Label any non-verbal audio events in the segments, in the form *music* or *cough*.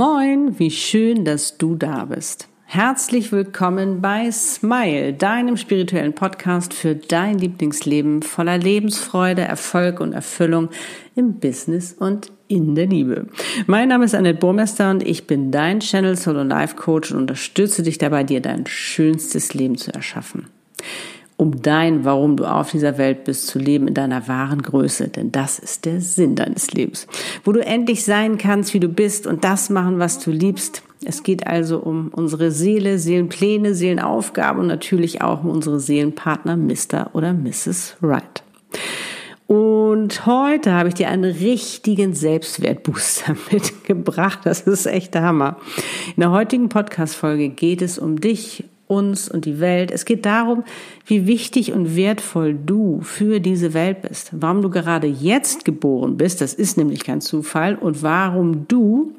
Moin, wie schön, dass du da bist. Herzlich willkommen bei Smile, deinem spirituellen Podcast für dein Lieblingsleben voller Lebensfreude, Erfolg und Erfüllung im Business und in der Liebe. Mein Name ist Annette Burmester und ich bin dein Channel Solo Life Coach und unterstütze dich dabei, dir dein schönstes Leben zu erschaffen um dein, warum du auf dieser Welt bist, zu leben in deiner wahren Größe. Denn das ist der Sinn deines Lebens. Wo du endlich sein kannst, wie du bist und das machen, was du liebst. Es geht also um unsere Seele, Seelenpläne, Seelenaufgaben und natürlich auch um unsere Seelenpartner Mr. oder Mrs. Right. Und heute habe ich dir einen richtigen Selbstwertbooster *laughs* mitgebracht. Das ist echt der Hammer. In der heutigen Podcast-Folge geht es um dich, uns und die Welt. Es geht darum, wie wichtig und wertvoll du für diese Welt bist. Warum du gerade jetzt geboren bist, das ist nämlich kein Zufall. Und warum du,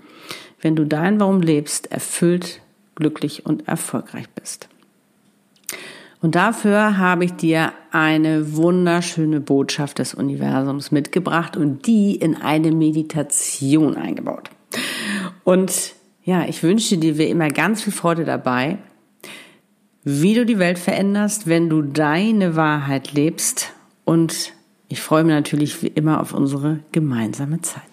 wenn du dein Warum lebst, erfüllt, glücklich und erfolgreich bist. Und dafür habe ich dir eine wunderschöne Botschaft des Universums mitgebracht und die in eine Meditation eingebaut. Und ja, ich wünsche dir wie immer ganz viel Freude dabei wie du die Welt veränderst, wenn du deine Wahrheit lebst. Und ich freue mich natürlich wie immer auf unsere gemeinsame Zeit.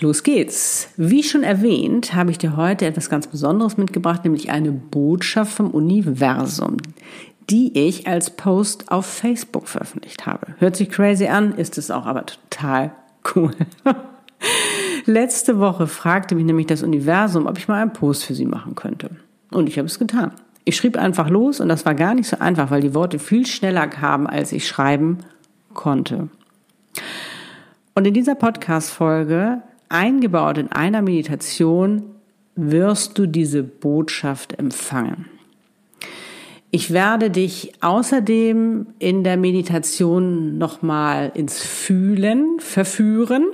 Los geht's. Wie schon erwähnt, habe ich dir heute etwas ganz Besonderes mitgebracht, nämlich eine Botschaft vom Universum, die ich als Post auf Facebook veröffentlicht habe. Hört sich crazy an, ist es auch aber total Cool. *laughs* Letzte Woche fragte mich nämlich das Universum, ob ich mal einen Post für sie machen könnte. Und ich habe es getan. Ich schrieb einfach los und das war gar nicht so einfach, weil die Worte viel schneller kamen, als ich schreiben konnte. Und in dieser Podcast-Folge, eingebaut in einer Meditation, wirst du diese Botschaft empfangen. Ich werde dich außerdem in der Meditation nochmal ins Fühlen verführen.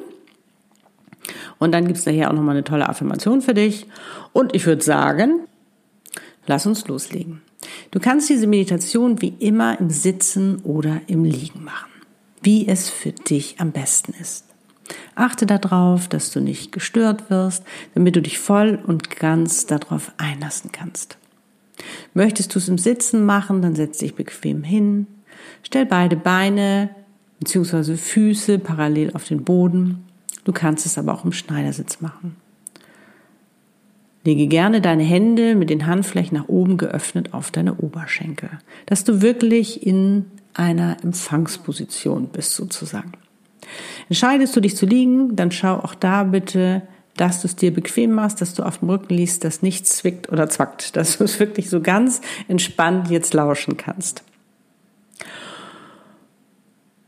Und dann gibt's nachher auch nochmal eine tolle Affirmation für dich. Und ich würde sagen, lass uns loslegen. Du kannst diese Meditation wie immer im Sitzen oder im Liegen machen, wie es für dich am besten ist. Achte darauf, dass du nicht gestört wirst, damit du dich voll und ganz darauf einlassen kannst. Möchtest du es im Sitzen machen, dann setz dich bequem hin. Stell beide Beine bzw. Füße parallel auf den Boden. Du kannst es aber auch im Schneidersitz machen. Lege gerne deine Hände mit den Handflächen nach oben geöffnet auf deine Oberschenkel, dass du wirklich in einer Empfangsposition bist sozusagen. Entscheidest du dich zu liegen, dann schau auch da bitte dass du es dir bequem machst, dass du auf dem Rücken liegst, dass nichts zwickt oder zwackt, *laughs* dass du es wirklich so ganz entspannt jetzt lauschen kannst.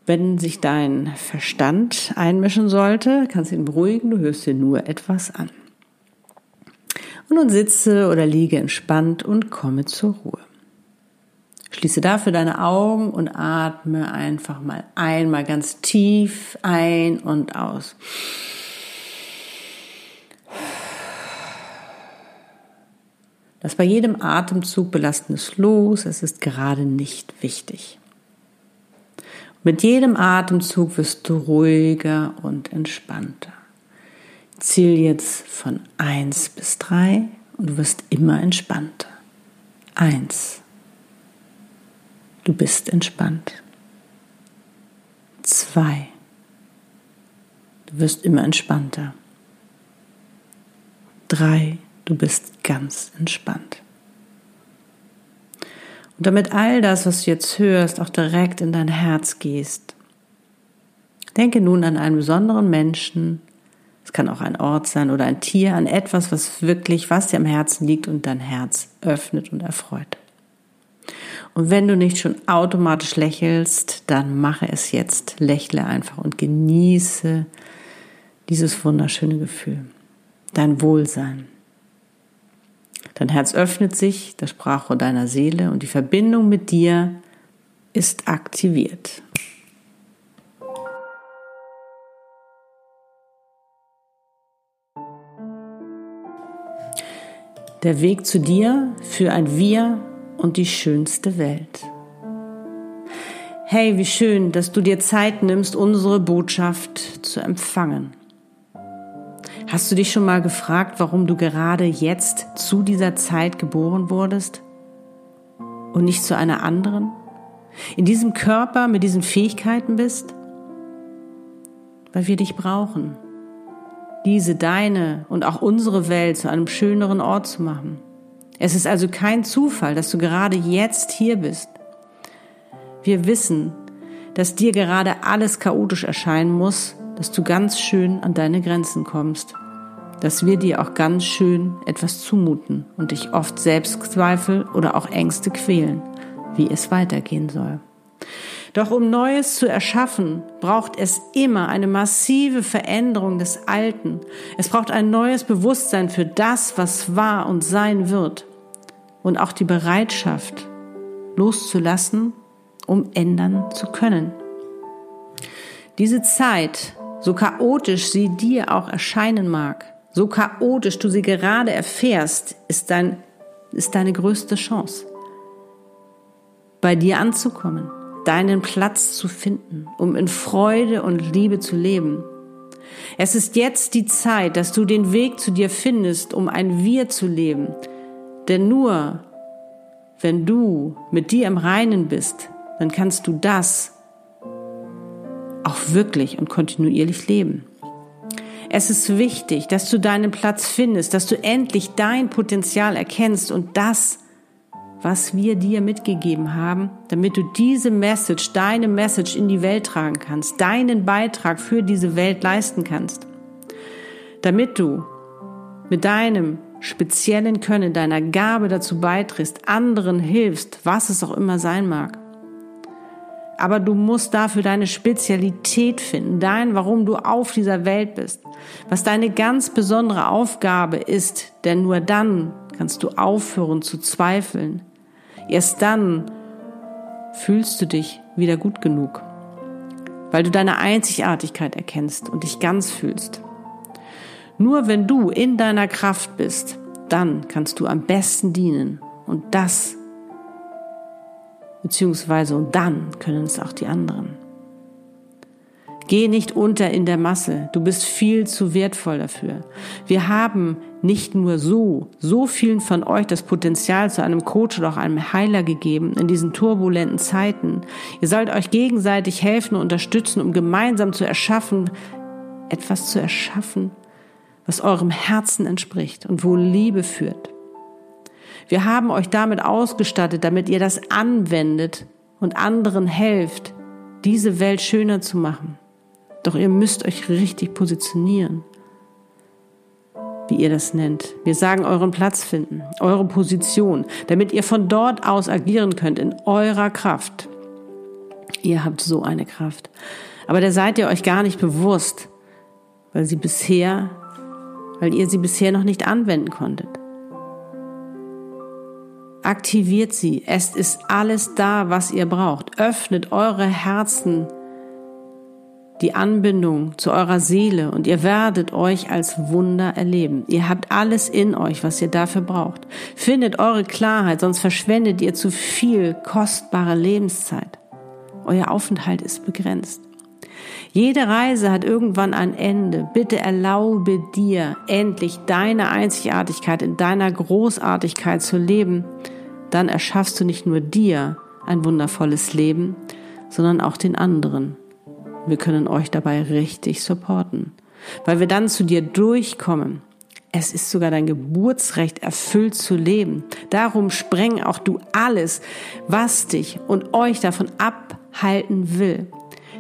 Wenn sich dein Verstand einmischen sollte, kannst du ihn beruhigen, du hörst dir nur etwas an. Und nun sitze oder liege entspannt und komme zur Ruhe. Schließe dafür deine Augen und atme einfach mal einmal ganz tief ein und aus. Lass bei jedem Atemzug Belastendes los, es ist gerade nicht wichtig. Mit jedem Atemzug wirst du ruhiger und entspannter. Ziel jetzt von 1 bis 3 und du wirst immer entspannter. 1. Du bist entspannt. 2. Du wirst immer entspannter. 3. Du bist ganz entspannt. Und damit all das, was du jetzt hörst, auch direkt in dein Herz gehst, denke nun an einen besonderen Menschen. Es kann auch ein Ort sein oder ein Tier, an etwas, was wirklich, was dir am Herzen liegt und dein Herz öffnet und erfreut. Und wenn du nicht schon automatisch lächelst, dann mache es jetzt. Lächle einfach und genieße dieses wunderschöne Gefühl. Dein Wohlsein. Dein Herz öffnet sich, das Sprachrohr deiner Seele und die Verbindung mit dir ist aktiviert. Der Weg zu dir für ein Wir und die schönste Welt. Hey, wie schön, dass du dir Zeit nimmst, unsere Botschaft zu empfangen. Hast du dich schon mal gefragt, warum du gerade jetzt zu dieser Zeit geboren wurdest und nicht zu einer anderen? In diesem Körper mit diesen Fähigkeiten bist? Weil wir dich brauchen, diese deine und auch unsere Welt zu einem schöneren Ort zu machen. Es ist also kein Zufall, dass du gerade jetzt hier bist. Wir wissen, dass dir gerade alles chaotisch erscheinen muss, dass du ganz schön an deine Grenzen kommst, dass wir dir auch ganz schön etwas zumuten und dich oft Selbstzweifel oder auch Ängste quälen, wie es weitergehen soll. Doch um Neues zu erschaffen, braucht es immer eine massive Veränderung des Alten. Es braucht ein neues Bewusstsein für das, was war und sein wird. Und auch die Bereitschaft, loszulassen um ändern zu können. Diese Zeit, so chaotisch sie dir auch erscheinen mag, so chaotisch du sie gerade erfährst, ist, dein, ist deine größte Chance. Bei dir anzukommen, deinen Platz zu finden, um in Freude und Liebe zu leben. Es ist jetzt die Zeit, dass du den Weg zu dir findest, um ein Wir zu leben. Denn nur wenn du mit dir im Reinen bist, dann kannst du das auch wirklich und kontinuierlich leben. Es ist wichtig, dass du deinen Platz findest, dass du endlich dein Potenzial erkennst und das, was wir dir mitgegeben haben, damit du diese Message, deine Message in die Welt tragen kannst, deinen Beitrag für diese Welt leisten kannst. Damit du mit deinem speziellen Können, deiner Gabe dazu beitrittst, anderen hilfst, was es auch immer sein mag. Aber du musst dafür deine Spezialität finden, dein, warum du auf dieser Welt bist, was deine ganz besondere Aufgabe ist, denn nur dann kannst du aufhören zu zweifeln. Erst dann fühlst du dich wieder gut genug, weil du deine Einzigartigkeit erkennst und dich ganz fühlst. Nur wenn du in deiner Kraft bist, dann kannst du am besten dienen und das beziehungsweise und dann können es auch die anderen. Geh nicht unter in der Masse, du bist viel zu wertvoll dafür. Wir haben nicht nur so, so vielen von euch das Potenzial zu einem Coach oder auch einem Heiler gegeben in diesen turbulenten Zeiten. Ihr sollt euch gegenseitig helfen und unterstützen, um gemeinsam zu erschaffen, etwas zu erschaffen, was eurem Herzen entspricht und wo Liebe führt. Wir haben euch damit ausgestattet, damit ihr das anwendet und anderen helft, diese Welt schöner zu machen. Doch ihr müsst euch richtig positionieren, wie ihr das nennt. Wir sagen euren Platz finden, eure Position, damit ihr von dort aus agieren könnt in eurer Kraft. Ihr habt so eine Kraft. Aber der seid ihr euch gar nicht bewusst, weil sie bisher, weil ihr sie bisher noch nicht anwenden konntet. Aktiviert sie. Es ist alles da, was ihr braucht. Öffnet eure Herzen, die Anbindung zu eurer Seele und ihr werdet euch als Wunder erleben. Ihr habt alles in euch, was ihr dafür braucht. Findet eure Klarheit, sonst verschwendet ihr zu viel kostbare Lebenszeit. Euer Aufenthalt ist begrenzt. Jede Reise hat irgendwann ein Ende. Bitte erlaube dir endlich deine Einzigartigkeit in deiner Großartigkeit zu leben dann erschaffst du nicht nur dir ein wundervolles Leben, sondern auch den anderen. Wir können euch dabei richtig supporten, weil wir dann zu dir durchkommen. Es ist sogar dein Geburtsrecht, erfüllt zu leben. Darum spreng auch du alles, was dich und euch davon abhalten will.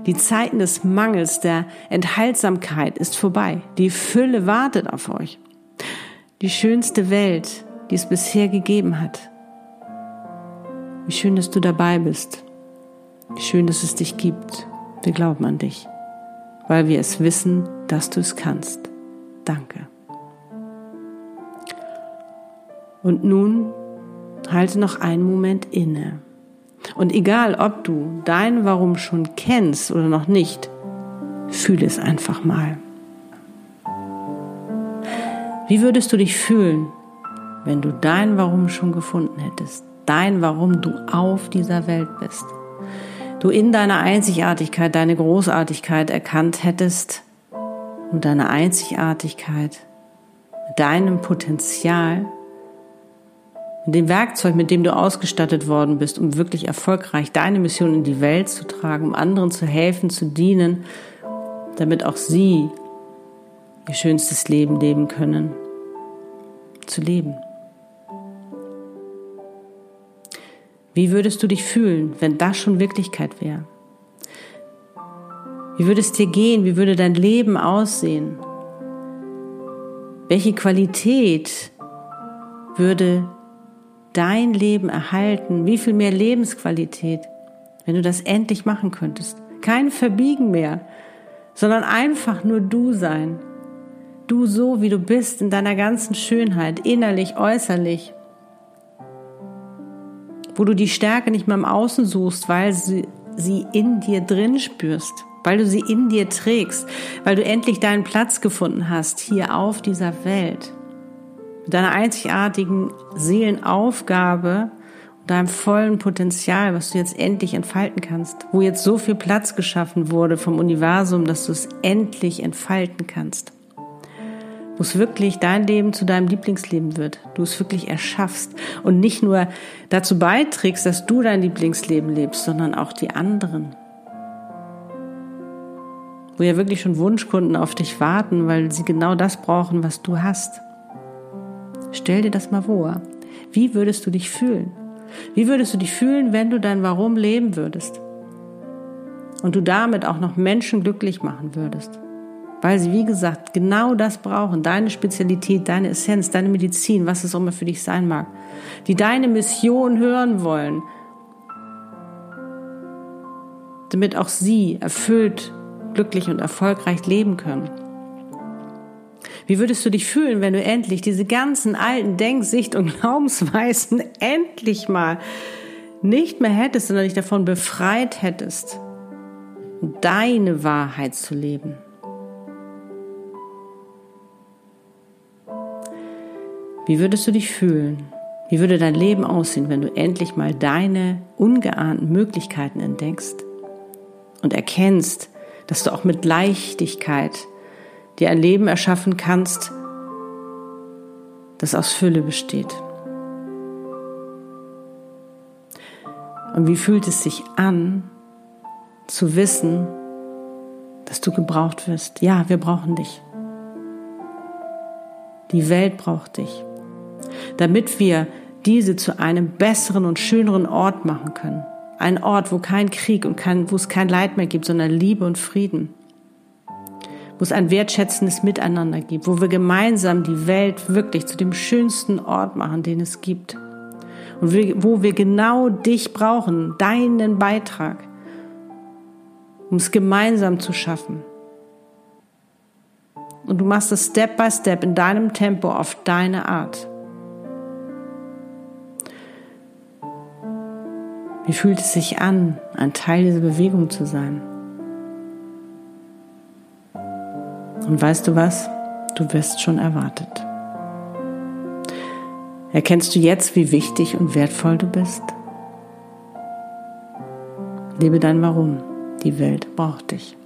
Die Zeiten des Mangels, der Enthaltsamkeit ist vorbei. Die Fülle wartet auf euch. Die schönste Welt, die es bisher gegeben hat, wie schön, dass du dabei bist. Wie schön, dass es dich gibt. Wir glauben an dich, weil wir es wissen, dass du es kannst. Danke. Und nun halte noch einen Moment inne. Und egal, ob du dein Warum schon kennst oder noch nicht, fühle es einfach mal. Wie würdest du dich fühlen, wenn du dein Warum schon gefunden hättest? Dein Warum du auf dieser Welt bist. du in deiner Einzigartigkeit deine Großartigkeit erkannt hättest und deine Einzigartigkeit, mit deinem Potenzial, mit dem Werkzeug, mit dem du ausgestattet worden bist, um wirklich erfolgreich deine Mission in die Welt zu tragen, um anderen zu helfen, zu dienen, damit auch sie ihr schönstes Leben leben können, zu leben. Wie würdest du dich fühlen, wenn das schon Wirklichkeit wäre? Wie würde es dir gehen? Wie würde dein Leben aussehen? Welche Qualität würde dein Leben erhalten? Wie viel mehr Lebensqualität, wenn du das endlich machen könntest? Kein Verbiegen mehr, sondern einfach nur du sein. Du so, wie du bist, in deiner ganzen Schönheit, innerlich, äußerlich. Wo du die Stärke nicht mehr im Außen suchst, weil sie, sie in dir drin spürst weil du sie in dir trägst, weil du endlich deinen Platz gefunden hast hier auf dieser Welt. Mit deiner einzigartigen Seelenaufgabe und deinem vollen Potenzial, was du jetzt endlich entfalten kannst, wo jetzt so viel Platz geschaffen wurde vom Universum, dass du es endlich entfalten kannst. Wo es wirklich dein Leben zu deinem Lieblingsleben wird, du es wirklich erschaffst und nicht nur dazu beiträgst, dass du dein Lieblingsleben lebst, sondern auch die anderen wo ja wirklich schon Wunschkunden auf dich warten, weil sie genau das brauchen, was du hast. Stell dir das mal vor. Wie würdest du dich fühlen? Wie würdest du dich fühlen, wenn du dein Warum leben würdest? Und du damit auch noch Menschen glücklich machen würdest? Weil sie, wie gesagt, genau das brauchen, deine Spezialität, deine Essenz, deine Medizin, was es auch immer für dich sein mag, die deine Mission hören wollen, damit auch sie erfüllt glücklich und erfolgreich leben können. Wie würdest du dich fühlen, wenn du endlich diese ganzen alten Denk-, Sicht- und *laughs* Glaubensweisen endlich mal nicht mehr hättest, sondern dich davon befreit hättest, deine Wahrheit zu leben? Wie würdest du dich fühlen? Wie würde dein Leben aussehen, wenn du endlich mal deine ungeahnten Möglichkeiten entdeckst und erkennst, dass du auch mit Leichtigkeit dir ein Leben erschaffen kannst, das aus Fülle besteht. Und wie fühlt es sich an, zu wissen, dass du gebraucht wirst? Ja, wir brauchen dich. Die Welt braucht dich, damit wir diese zu einem besseren und schöneren Ort machen können. Ein Ort, wo kein Krieg und kein, wo es kein Leid mehr gibt, sondern Liebe und Frieden. Wo es ein wertschätzendes Miteinander gibt, wo wir gemeinsam die Welt wirklich zu dem schönsten Ort machen, den es gibt. Und wo wir genau dich brauchen, deinen Beitrag, um es gemeinsam zu schaffen. Und du machst es Step by Step in deinem Tempo auf deine Art. Wie fühlt es sich an, ein Teil dieser Bewegung zu sein? Und weißt du was? Du wirst schon erwartet. Erkennst du jetzt, wie wichtig und wertvoll du bist? Lebe dein Warum. Die Welt braucht dich.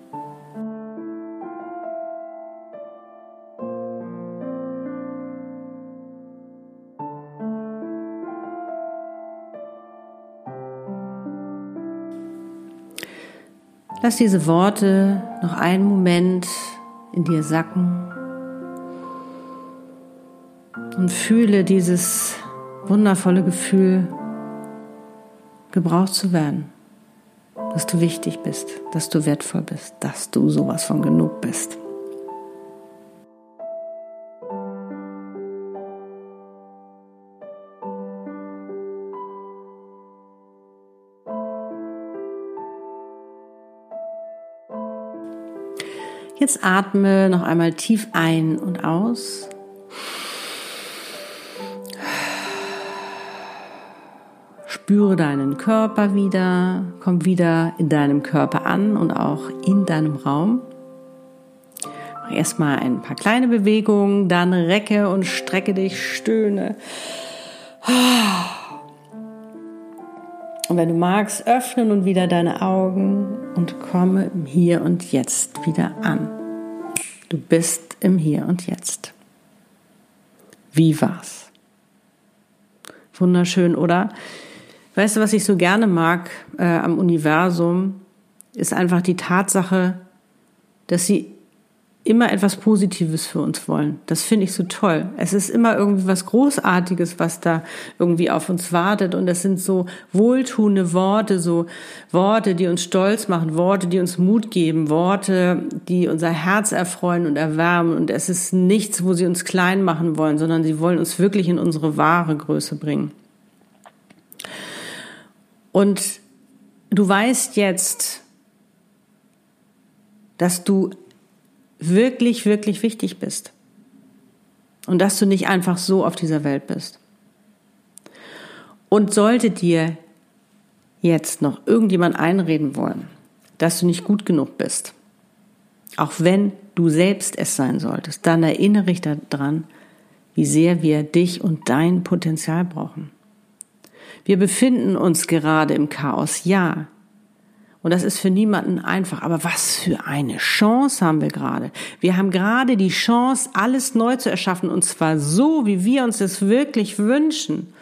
Lass diese Worte noch einen Moment in dir sacken und fühle dieses wundervolle Gefühl, gebraucht zu werden, dass du wichtig bist, dass du wertvoll bist, dass du sowas von genug bist. Jetzt atme noch einmal tief ein und aus. Spüre deinen Körper wieder, komm wieder in deinem Körper an und auch in deinem Raum. Mach erstmal ein paar kleine Bewegungen, dann recke und strecke dich, stöhne. Und wenn du magst, öffne nun wieder deine Augen und komme im Hier und Jetzt wieder an. Du bist im Hier und Jetzt. Wie war's? Wunderschön, oder? Weißt du, was ich so gerne mag äh, am Universum, ist einfach die Tatsache, dass sie immer etwas Positives für uns wollen. Das finde ich so toll. Es ist immer irgendwie was Großartiges, was da irgendwie auf uns wartet. Und das sind so wohltuende Worte, so Worte, die uns stolz machen, Worte, die uns Mut geben, Worte, die unser Herz erfreuen und erwärmen. Und es ist nichts, wo sie uns klein machen wollen, sondern sie wollen uns wirklich in unsere wahre Größe bringen. Und du weißt jetzt, dass du wirklich, wirklich wichtig bist. Und dass du nicht einfach so auf dieser Welt bist. Und sollte dir jetzt noch irgendjemand einreden wollen, dass du nicht gut genug bist, auch wenn du selbst es sein solltest, dann erinnere dich daran, wie sehr wir dich und dein Potenzial brauchen. Wir befinden uns gerade im Chaos, ja, und das ist für niemanden einfach. Aber was für eine Chance haben wir gerade. Wir haben gerade die Chance, alles neu zu erschaffen. Und zwar so, wie wir uns es wirklich wünschen.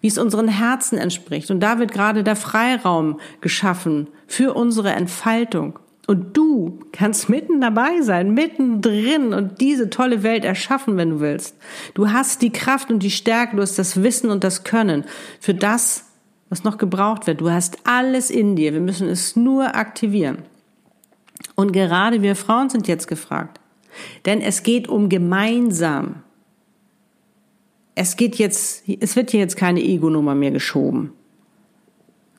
Wie es unseren Herzen entspricht. Und da wird gerade der Freiraum geschaffen für unsere Entfaltung. Und du kannst mitten dabei sein, mittendrin und diese tolle Welt erschaffen, wenn du willst. Du hast die Kraft und die Stärke, du hast das Wissen und das Können für das, was noch gebraucht wird. Du hast alles in dir. Wir müssen es nur aktivieren. Und gerade wir Frauen sind jetzt gefragt. Denn es geht um gemeinsam. Es geht jetzt, es wird hier jetzt keine Ego-Nummer mehr geschoben.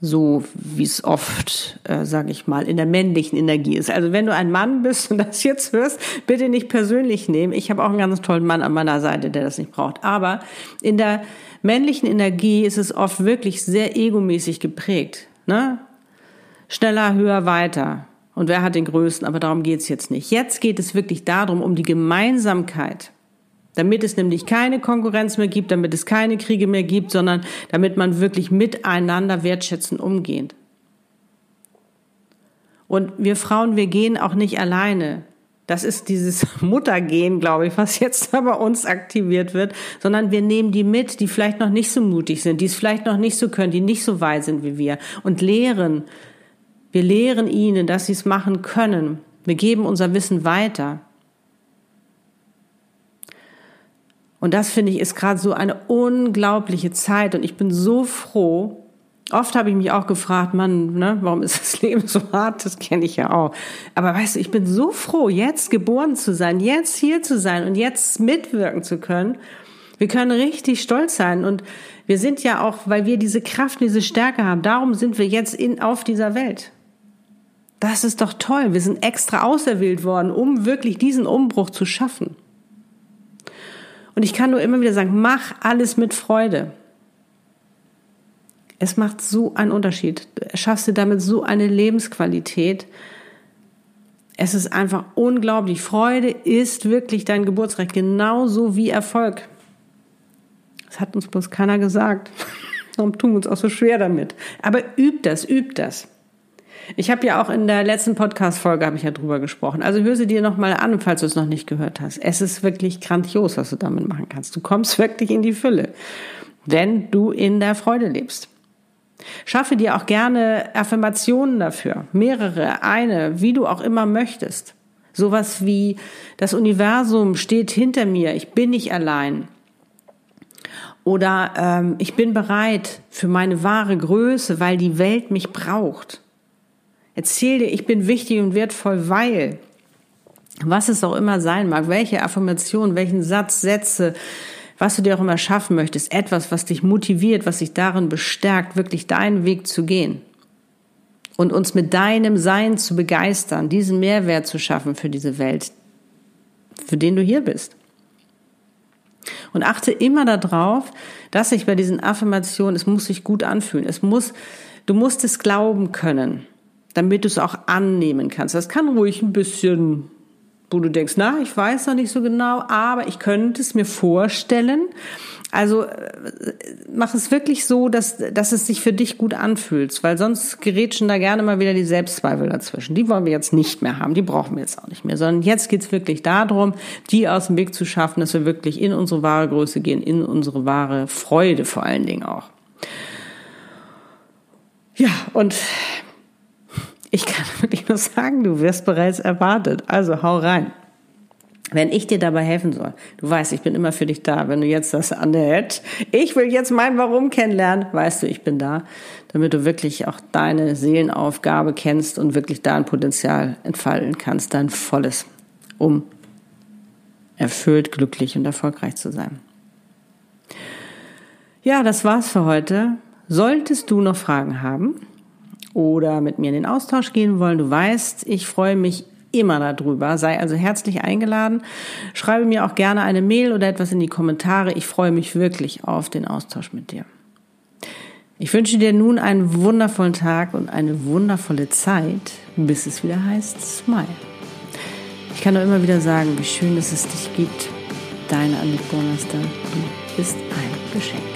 So wie es oft, äh, sage ich mal, in der männlichen Energie ist. Also wenn du ein Mann bist und das jetzt hörst, bitte nicht persönlich nehmen. Ich habe auch einen ganz tollen Mann an meiner Seite, der das nicht braucht. Aber in der männlichen Energie ist es oft wirklich sehr egomäßig geprägt. Ne? Schneller, höher, weiter. Und wer hat den größten? Aber darum geht's jetzt nicht. Jetzt geht es wirklich darum, um die Gemeinsamkeit. Damit es nämlich keine Konkurrenz mehr gibt, damit es keine Kriege mehr gibt, sondern damit man wirklich miteinander wertschätzen umgeht. Und wir Frauen, wir gehen auch nicht alleine. Das ist dieses *laughs* Muttergehen, glaube ich, was jetzt bei uns aktiviert wird, sondern wir nehmen die mit, die vielleicht noch nicht so mutig sind, die es vielleicht noch nicht so können, die nicht so weit sind wie wir und lehren. Wir lehren ihnen, dass sie es machen können. Wir geben unser Wissen weiter. Und das finde ich ist gerade so eine unglaubliche Zeit und ich bin so froh, Oft habe ich mich auch gefragt, Mann, ne, warum ist das Leben so hart? Das kenne ich ja auch. Aber weißt du, ich bin so froh, jetzt geboren zu sein, jetzt hier zu sein und jetzt mitwirken zu können. Wir können richtig stolz sein und wir sind ja auch, weil wir diese Kraft, diese Stärke haben, darum sind wir jetzt in, auf dieser Welt. Das ist doch toll. Wir sind extra auserwählt worden, um wirklich diesen Umbruch zu schaffen. Und ich kann nur immer wieder sagen, mach alles mit Freude. Es macht so einen Unterschied. Du schaffst dir damit so eine Lebensqualität. Es ist einfach unglaublich. Freude ist wirklich dein Geburtsrecht, genauso wie Erfolg. Das hat uns bloß keiner gesagt. *laughs* Warum tun wir uns auch so schwer damit? Aber üb das, üb das. Ich habe ja auch in der letzten Podcast-Folge habe ich ja drüber gesprochen. Also hör sie dir nochmal an, falls du es noch nicht gehört hast. Es ist wirklich grandios, was du damit machen kannst. Du kommst wirklich in die Fülle, wenn du in der Freude lebst. Schaffe dir auch gerne Affirmationen dafür, mehrere, eine, wie du auch immer möchtest. Sowas wie das Universum steht hinter mir, ich bin nicht allein. Oder ähm, ich bin bereit für meine wahre Größe, weil die Welt mich braucht. Erzähl dir, ich bin wichtig und wertvoll, weil was es auch immer sein mag, welche Affirmation, welchen Satz, Sätze, was du dir auch immer schaffen möchtest, etwas, was dich motiviert, was dich darin bestärkt, wirklich deinen Weg zu gehen und uns mit deinem Sein zu begeistern, diesen Mehrwert zu schaffen für diese Welt, für den du hier bist. Und achte immer darauf, dass sich bei diesen Affirmationen, es muss sich gut anfühlen. Es muss, du musst es glauben können, damit du es auch annehmen kannst. Das kann ruhig ein bisschen wo du denkst, na, ich weiß noch nicht so genau, aber ich könnte es mir vorstellen. Also äh, mach es wirklich so, dass, dass es sich für dich gut anfühlt, weil sonst gerätschen da gerne mal wieder die Selbstzweifel dazwischen. Die wollen wir jetzt nicht mehr haben, die brauchen wir jetzt auch nicht mehr, sondern jetzt geht's wirklich darum, die aus dem Weg zu schaffen, dass wir wirklich in unsere wahre Größe gehen, in unsere wahre Freude vor allen Dingen auch. Ja, und ich kann *laughs* wirklich nur sagen, du wirst bereits erwartet. Also hau rein. Wenn ich dir dabei helfen soll, du weißt, ich bin immer für dich da. Wenn du jetzt das an der Head, ich will jetzt mein Warum kennenlernen, weißt du, ich bin da, damit du wirklich auch deine Seelenaufgabe kennst und wirklich dein Potenzial entfalten kannst, dein volles, um erfüllt, glücklich und erfolgreich zu sein. Ja, das war's für heute. Solltest du noch Fragen haben oder mit mir in den Austausch gehen wollen, du weißt, ich freue mich immer darüber. Sei also herzlich eingeladen. Schreibe mir auch gerne eine Mail oder etwas in die Kommentare. Ich freue mich wirklich auf den Austausch mit dir. Ich wünsche dir nun einen wundervollen Tag und eine wundervolle Zeit, bis es wieder heißt Smile. Ich kann nur immer wieder sagen, wie schön dass es dich gibt. Deine Annik Bonester, du bist ein Geschenk.